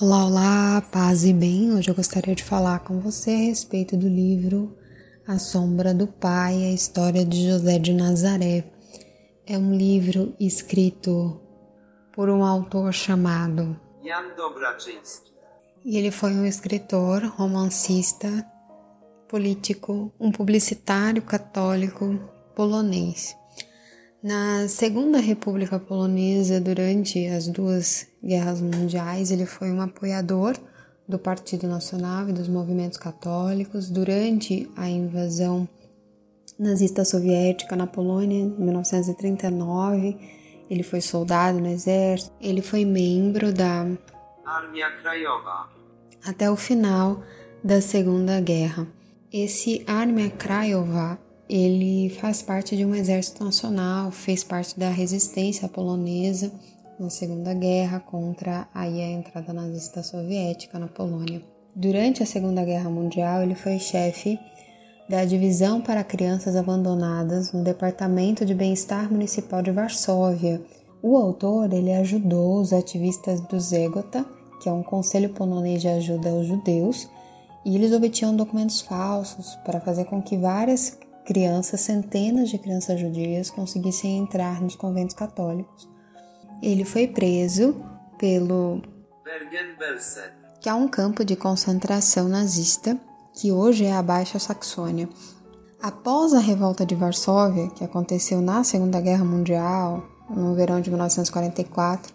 Olá, olá, paz e bem. Hoje eu gostaria de falar com você a respeito do livro A Sombra do Pai, a história de José de Nazaré. É um livro escrito por um autor chamado Jan Dobraczynski. E ele foi um escritor, romancista, político, um publicitário católico polonês. Na Segunda República Polonesa, durante as duas guerras mundiais, ele foi um apoiador do Partido Nacional e dos movimentos católicos. Durante a invasão nazista soviética na Polônia, em 1939, ele foi soldado no exército. Ele foi membro da Armia Krajowa até o final da Segunda Guerra. Esse Armia Krajowa ele faz parte de um exército nacional, fez parte da resistência polonesa na Segunda Guerra contra aí a entrada nazista soviética na Polônia. Durante a Segunda Guerra Mundial, ele foi chefe da Divisão para Crianças Abandonadas no Departamento de Bem-Estar Municipal de Varsóvia. O autor ele ajudou os ativistas do Zegota, que é um conselho polonês de ajuda aos judeus, e eles obtinham documentos falsos para fazer com que várias crianças, centenas de crianças judias, conseguissem entrar nos conventos católicos. Ele foi preso pelo Bergen-Belsen, que é um campo de concentração nazista que hoje é a Baixa Saxônia. Após a revolta de Varsóvia, que aconteceu na Segunda Guerra Mundial, no verão de 1944,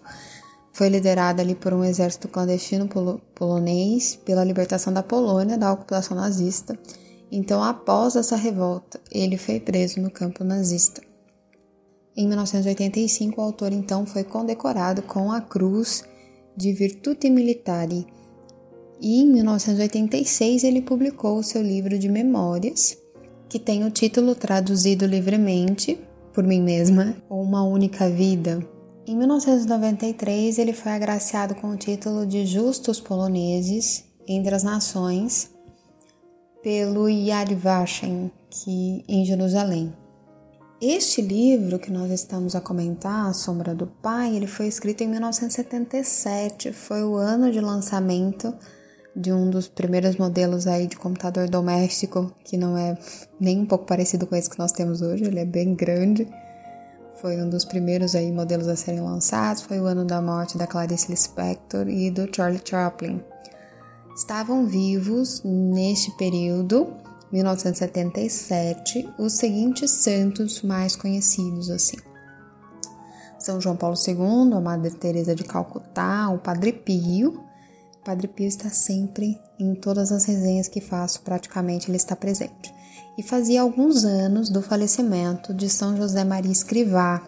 foi liderada ali por um exército clandestino polonês pela libertação da Polônia da ocupação nazista então, após essa revolta, ele foi preso no campo nazista. Em 1985, o autor então foi condecorado com a Cruz de Virtute Militari. E em 1986 ele publicou o seu livro de memórias, que tem o título traduzido livremente por mim mesma, Uma Única Vida. Em 1993 ele foi agraciado com o título de Justos Poloneses entre as Nações pelo Yad Vashem, que em Jerusalém. Este livro que nós estamos a comentar, A Sombra do Pai, ele foi escrito em 1977, foi o ano de lançamento de um dos primeiros modelos aí de computador doméstico, que não é nem um pouco parecido com esse que nós temos hoje, ele é bem grande. Foi um dos primeiros aí modelos a serem lançados, foi o ano da morte da Clarice Lispector e do Charlie Chaplin. Estavam vivos neste período, 1977, os seguintes santos mais conhecidos assim. São João Paulo II, a Madre Teresa de Calcutá, o Padre Pio. O Padre Pio está sempre em todas as resenhas que faço, praticamente ele está presente. E fazia alguns anos do falecimento de São José Maria Escrivá.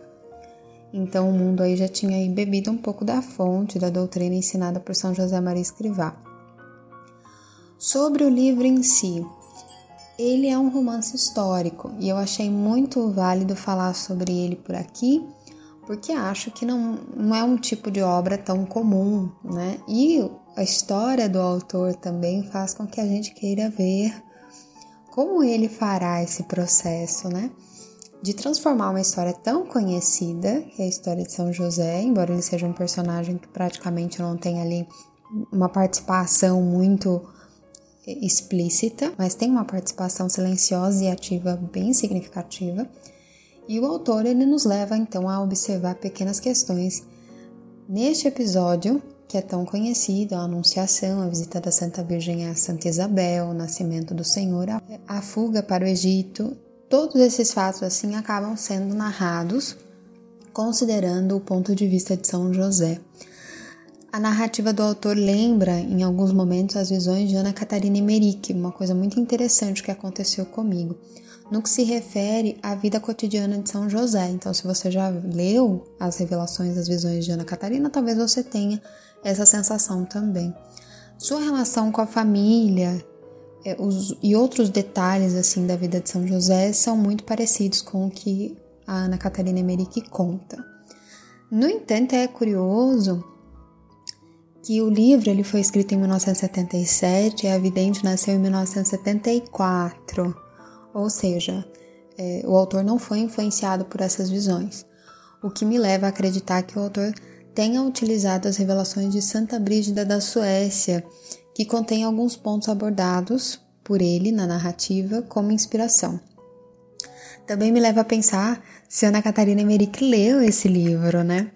Então o mundo aí já tinha bebido um pouco da fonte da doutrina ensinada por São José Maria Escrivá. Sobre o livro em si, ele é um romance histórico e eu achei muito válido falar sobre ele por aqui, porque acho que não, não é um tipo de obra tão comum, né? E a história do autor também faz com que a gente queira ver como ele fará esse processo, né? De transformar uma história tão conhecida, que é a história de São José, embora ele seja um personagem que praticamente não tem ali uma participação muito explícita, mas tem uma participação silenciosa e ativa bem significativa. E o autor ele nos leva então a observar pequenas questões neste episódio que é tão conhecido, a Anunciação, a visita da Santa Virgem a Santa Isabel, o nascimento do Senhor, a fuga para o Egito, todos esses fatos assim acabam sendo narrados considerando o ponto de vista de São José. A narrativa do autor lembra, em alguns momentos, as visões de Ana Catarina Emerick, uma coisa muito interessante que aconteceu comigo, no que se refere à vida cotidiana de São José. Então, se você já leu as revelações das visões de Ana Catarina, talvez você tenha essa sensação também. Sua relação com a família é, os, e outros detalhes assim da vida de São José são muito parecidos com o que a Ana Catarina Emerick conta. No entanto, é curioso que o livro ele foi escrito em 1977 e a Vidente nasceu em 1974, ou seja, é, o autor não foi influenciado por essas visões. o que me leva a acreditar que o autor tenha utilizado as revelações de Santa Brígida da Suécia, que contém alguns pontos abordados por ele na narrativa como inspiração. Também me leva a pensar se Ana Catarina Emerick leu esse livro, né?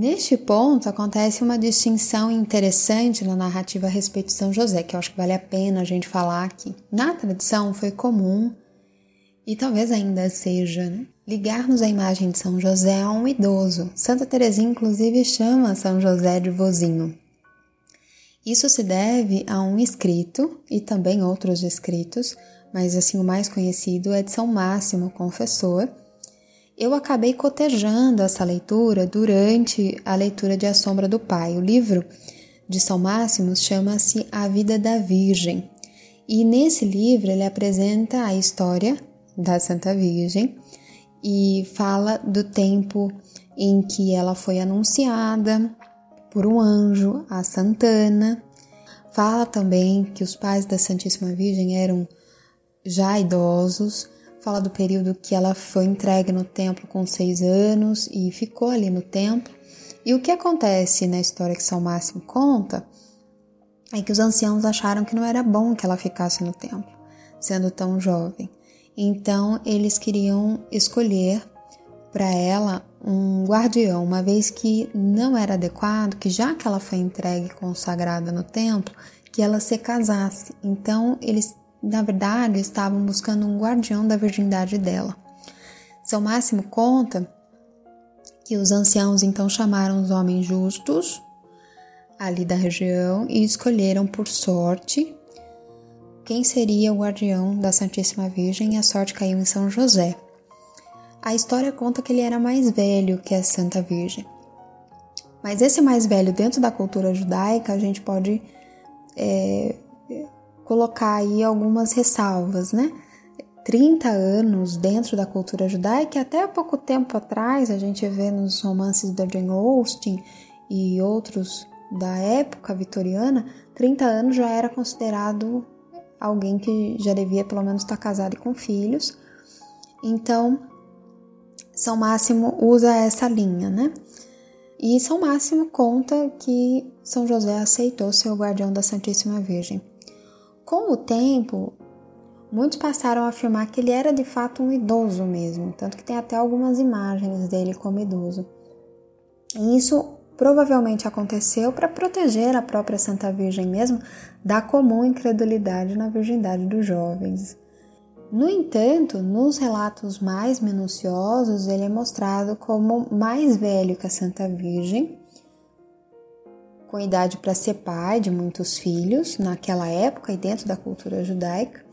Neste ponto acontece uma distinção interessante na narrativa a respeito de São José, que eu acho que vale a pena a gente falar aqui. Na tradição foi comum, e talvez ainda seja, né? ligar-nos à imagem de São José a um idoso. Santa Teresinha, inclusive, chama São José de vozinho. Isso se deve a um escrito e também outros escritos, mas assim o mais conhecido é de São Máximo, confessor, eu acabei cotejando essa leitura durante a leitura de A Sombra do Pai. O livro de São Máximo chama-se A Vida da Virgem. E nesse livro ele apresenta a história da Santa Virgem e fala do tempo em que ela foi anunciada por um anjo a Santana. Fala também que os pais da Santíssima Virgem eram já idosos fala do período que ela foi entregue no templo com seis anos e ficou ali no templo. E o que acontece na história que São Máximo conta é que os anciãos acharam que não era bom que ela ficasse no templo, sendo tão jovem. Então eles queriam escolher para ela um guardião, uma vez que não era adequado que já que ela foi entregue consagrada no templo, que ela se casasse. Então eles na verdade, estavam buscando um guardião da virgindade dela. São Máximo conta que os anciãos então chamaram os homens justos ali da região e escolheram por sorte quem seria o guardião da Santíssima Virgem e a sorte caiu em São José. A história conta que ele era mais velho que a Santa Virgem. Mas esse mais velho dentro da cultura judaica a gente pode é, colocar aí algumas ressalvas, né? 30 anos dentro da cultura judaica, até há pouco tempo atrás a gente vê nos romances da Jane Austen e outros da época vitoriana, 30 anos já era considerado alguém que já devia pelo menos estar casado e com filhos. Então, São Máximo usa essa linha, né? E São Máximo conta que São José aceitou ser o guardião da Santíssima Virgem. Com o tempo, muitos passaram a afirmar que ele era de fato um idoso mesmo, tanto que tem até algumas imagens dele como idoso. E isso provavelmente aconteceu para proteger a própria Santa Virgem mesmo da comum incredulidade na virgindade dos jovens. No entanto, nos relatos mais minuciosos, ele é mostrado como mais velho que a Santa Virgem com idade para ser pai de muitos filhos naquela época e dentro da cultura judaica,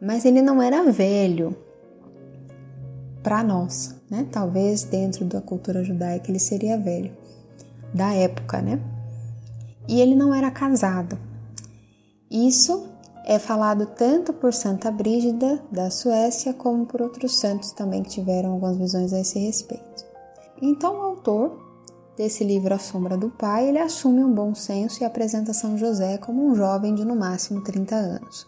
mas ele não era velho para nós, né? Talvez dentro da cultura judaica ele seria velho da época, né? E ele não era casado. Isso é falado tanto por Santa Brígida da Suécia como por outros santos também que tiveram algumas visões a esse respeito. Então o autor desse livro A Sombra do Pai, ele assume um bom senso e apresenta São José como um jovem de no máximo 30 anos.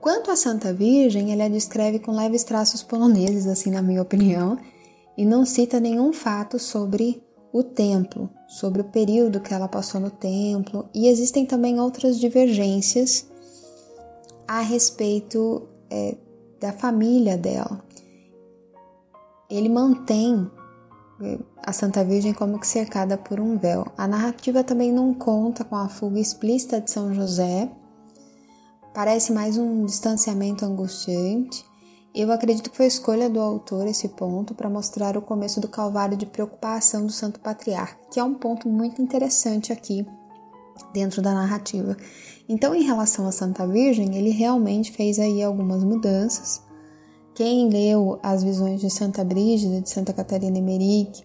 Quanto a Santa Virgem, ele a descreve com leves traços poloneses, assim na minha opinião, e não cita nenhum fato sobre o templo, sobre o período que ela passou no templo, e existem também outras divergências a respeito é, da família dela. Ele mantém a Santa Virgem como que cercada por um véu. A narrativa também não conta com a fuga explícita de São José. Parece mais um distanciamento angustiante. Eu acredito que foi escolha do autor esse ponto para mostrar o começo do calvário de preocupação do Santo Patriarca, que é um ponto muito interessante aqui dentro da narrativa. Então, em relação a Santa Virgem, ele realmente fez aí algumas mudanças quem leu as visões de Santa Brígida, de Santa Catarina Emerick,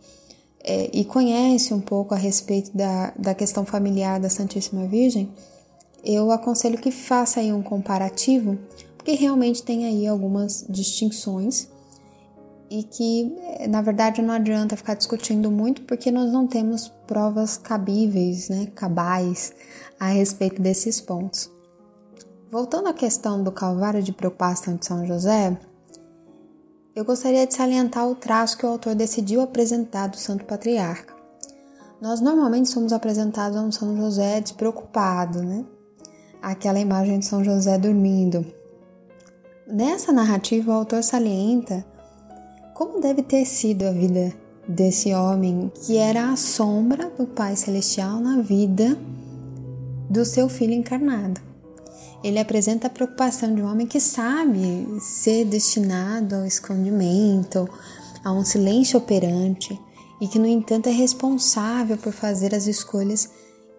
é, e conhece um pouco a respeito da, da questão familiar da Santíssima Virgem, eu aconselho que faça aí um comparativo, porque realmente tem aí algumas distinções e que, é, na verdade, não adianta ficar discutindo muito, porque nós não temos provas cabíveis, né, cabais, a respeito desses pontos. Voltando à questão do Calvário de Preocupação de São José, eu gostaria de salientar o traço que o autor decidiu apresentar do Santo Patriarca. Nós normalmente somos apresentados a um São José despreocupado, né? Aquela imagem de São José dormindo. Nessa narrativa, o autor salienta como deve ter sido a vida desse homem que era a sombra do Pai Celestial na vida do seu filho encarnado. Ele apresenta a preocupação de um homem que sabe ser destinado ao escondimento, a um silêncio operante e que, no entanto, é responsável por fazer as escolhas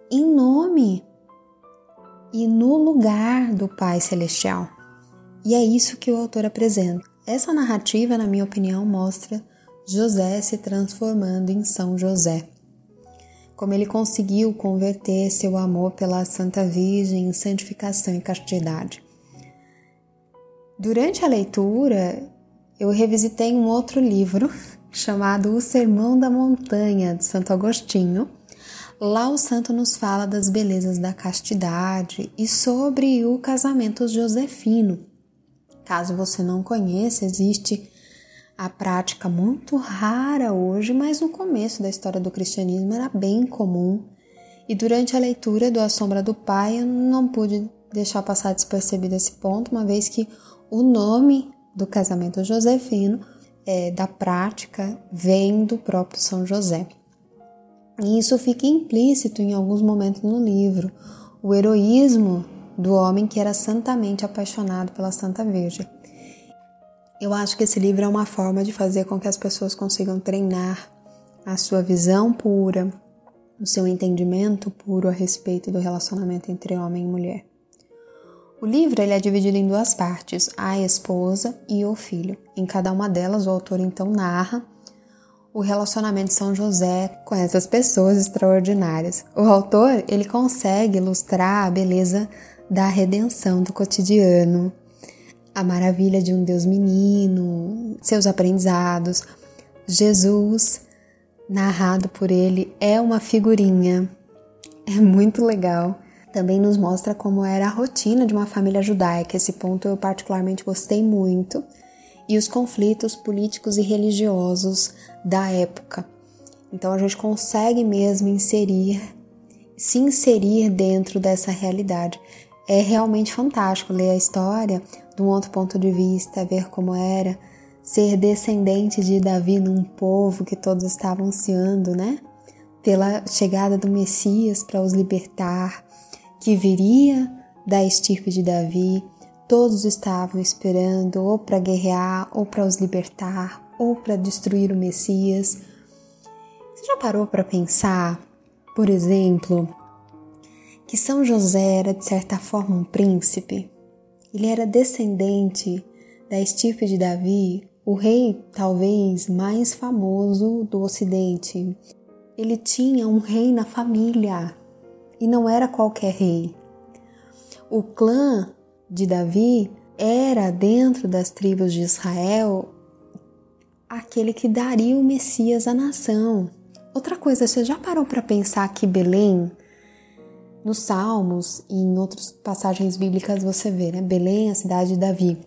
em nome e no lugar do Pai Celestial. E é isso que o autor apresenta. Essa narrativa, na minha opinião, mostra José se transformando em São José como ele conseguiu converter seu amor pela Santa Virgem em santificação e castidade. Durante a leitura, eu revisitei um outro livro chamado O Sermão da Montanha, de Santo Agostinho. Lá o santo nos fala das belezas da castidade e sobre o casamento josefino. Caso você não conheça, existe a prática muito rara hoje, mas no começo da história do cristianismo era bem comum. E durante a leitura do A Sombra do Pai, eu não pude deixar passar despercebido esse ponto, uma vez que o nome do casamento josefino, é, da prática, vem do próprio São José. E isso fica implícito em alguns momentos no livro, o heroísmo do homem que era santamente apaixonado pela Santa Virgem. Eu acho que esse livro é uma forma de fazer com que as pessoas consigam treinar a sua visão pura, o seu entendimento puro a respeito do relacionamento entre homem e mulher. O livro ele é dividido em duas partes, a esposa e o filho. Em cada uma delas, o autor então narra o relacionamento de São José com essas pessoas extraordinárias. O autor ele consegue ilustrar a beleza da redenção do cotidiano, a maravilha de um Deus menino, seus aprendizados. Jesus, narrado por ele, é uma figurinha. É muito legal. Também nos mostra como era a rotina de uma família judaica. Esse ponto eu particularmente gostei muito. E os conflitos políticos e religiosos da época. Então a gente consegue mesmo inserir, se inserir dentro dessa realidade. É realmente fantástico ler a história de um outro ponto de vista, ver como era ser descendente de Davi num povo que todos estavam ansiando, né? Pela chegada do Messias para os libertar, que viria da estirpe de Davi, todos estavam esperando ou para guerrear, ou para os libertar, ou para destruir o Messias. Você já parou para pensar, por exemplo, que São José era de certa forma um príncipe? Ele era descendente da estirpe de Davi, o rei talvez mais famoso do Ocidente. Ele tinha um rei na família e não era qualquer rei. O clã de Davi era, dentro das tribos de Israel, aquele que daria o Messias à nação. Outra coisa, você já parou para pensar que Belém nos Salmos e em outras passagens bíblicas você vê, né? Belém, a cidade de Davi.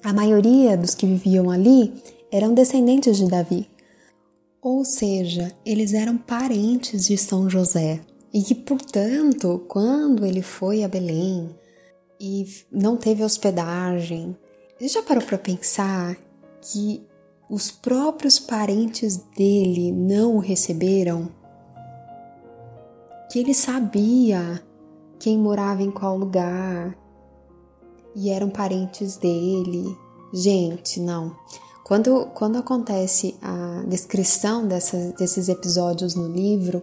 A maioria dos que viviam ali eram descendentes de Davi. Ou seja, eles eram parentes de São José. E que, portanto, quando ele foi a Belém e não teve hospedagem, ele já parou para pensar que os próprios parentes dele não o receberam? Que ele sabia quem morava em qual lugar e eram parentes dele. Gente, não. Quando, quando acontece a descrição dessas, desses episódios no livro,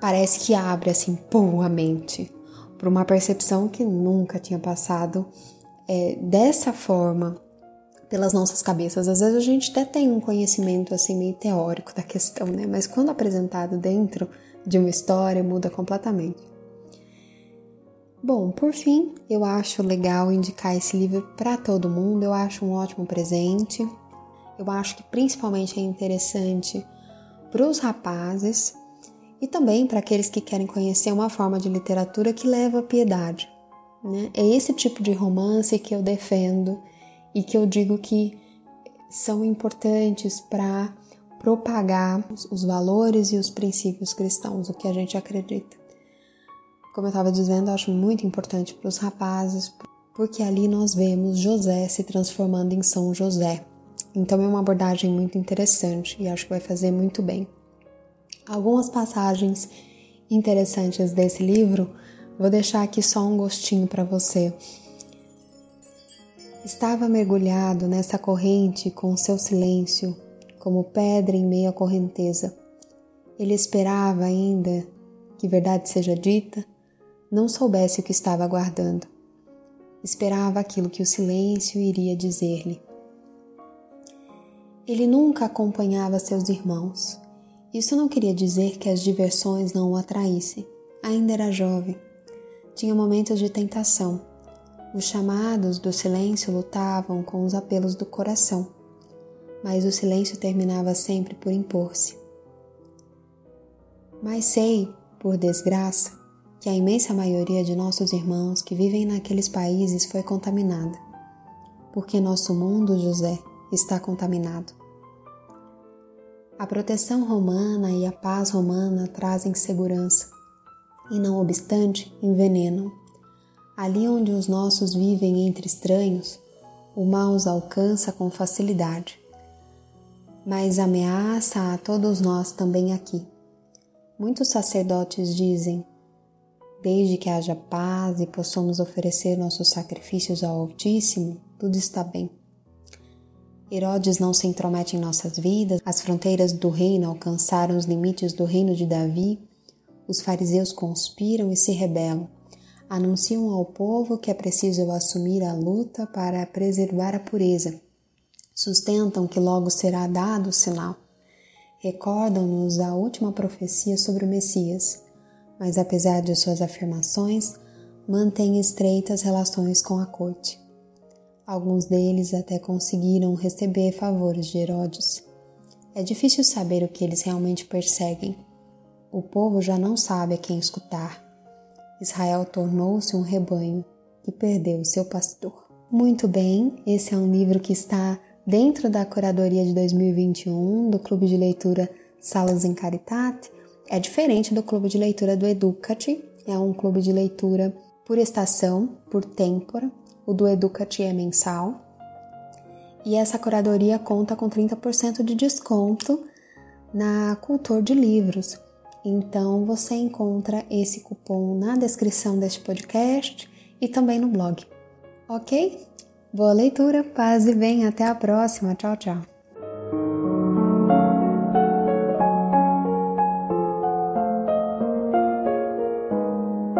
parece que abre assim, pô, a mente para uma percepção que nunca tinha passado é, dessa forma pelas nossas cabeças. Às vezes a gente até tem um conhecimento assim meio teórico da questão, né? Mas quando apresentado dentro de uma história muda completamente. Bom, por fim, eu acho legal indicar esse livro para todo mundo, eu acho um ótimo presente. Eu acho que principalmente é interessante para os rapazes e também para aqueles que querem conhecer uma forma de literatura que leva à piedade. Né? É esse tipo de romance que eu defendo e que eu digo que são importantes para propagar os valores e os princípios cristãos, o que a gente acredita. Como eu estava dizendo, eu acho muito importante para os rapazes, porque ali nós vemos José se transformando em São José. Então é uma abordagem muito interessante e acho que vai fazer muito bem. Algumas passagens interessantes desse livro, vou deixar aqui só um gostinho para você. Estava mergulhado nessa corrente com seu silêncio, como pedra em meio à correnteza. Ele esperava ainda que verdade seja dita, não soubesse o que estava aguardando. Esperava aquilo que o silêncio iria dizer-lhe. Ele nunca acompanhava seus irmãos. Isso não queria dizer que as diversões não o atraíssem. Ainda era jovem. Tinha momentos de tentação. Os chamados do silêncio lutavam com os apelos do coração, mas o silêncio terminava sempre por impor-se. Mas sei, por desgraça, que a imensa maioria de nossos irmãos que vivem naqueles países foi contaminada. Porque nosso mundo, José, está contaminado. A proteção romana e a paz romana trazem segurança e, não obstante, envenenam. Ali onde os nossos vivem entre estranhos, o mal os alcança com facilidade, mas ameaça a todos nós também aqui. Muitos sacerdotes dizem: desde que haja paz e possamos oferecer nossos sacrifícios ao Altíssimo, tudo está bem. Herodes não se intromete em nossas vidas, as fronteiras do reino alcançaram os limites do reino de Davi, os fariseus conspiram e se rebelam, anunciam ao povo que é preciso assumir a luta para preservar a pureza, sustentam que logo será dado o sinal, recordam-nos a última profecia sobre o Messias, mas apesar de suas afirmações, mantêm estreitas relações com a corte. Alguns deles até conseguiram receber favores de Herodes. É difícil saber o que eles realmente perseguem. O povo já não sabe a quem escutar. Israel tornou-se um rebanho e perdeu seu pastor. Muito bem, esse é um livro que está dentro da curadoria de 2021 do Clube de Leitura Salas em Caritate. É diferente do Clube de Leitura do Educati, é um clube de leitura por estação, por têmpora, o do Educati é mensal. E essa curadoria conta com 30% de desconto na Cultor de Livros. Então você encontra esse cupom na descrição deste podcast e também no blog. Ok? Boa leitura, paz e bem, até a próxima. Tchau, tchau.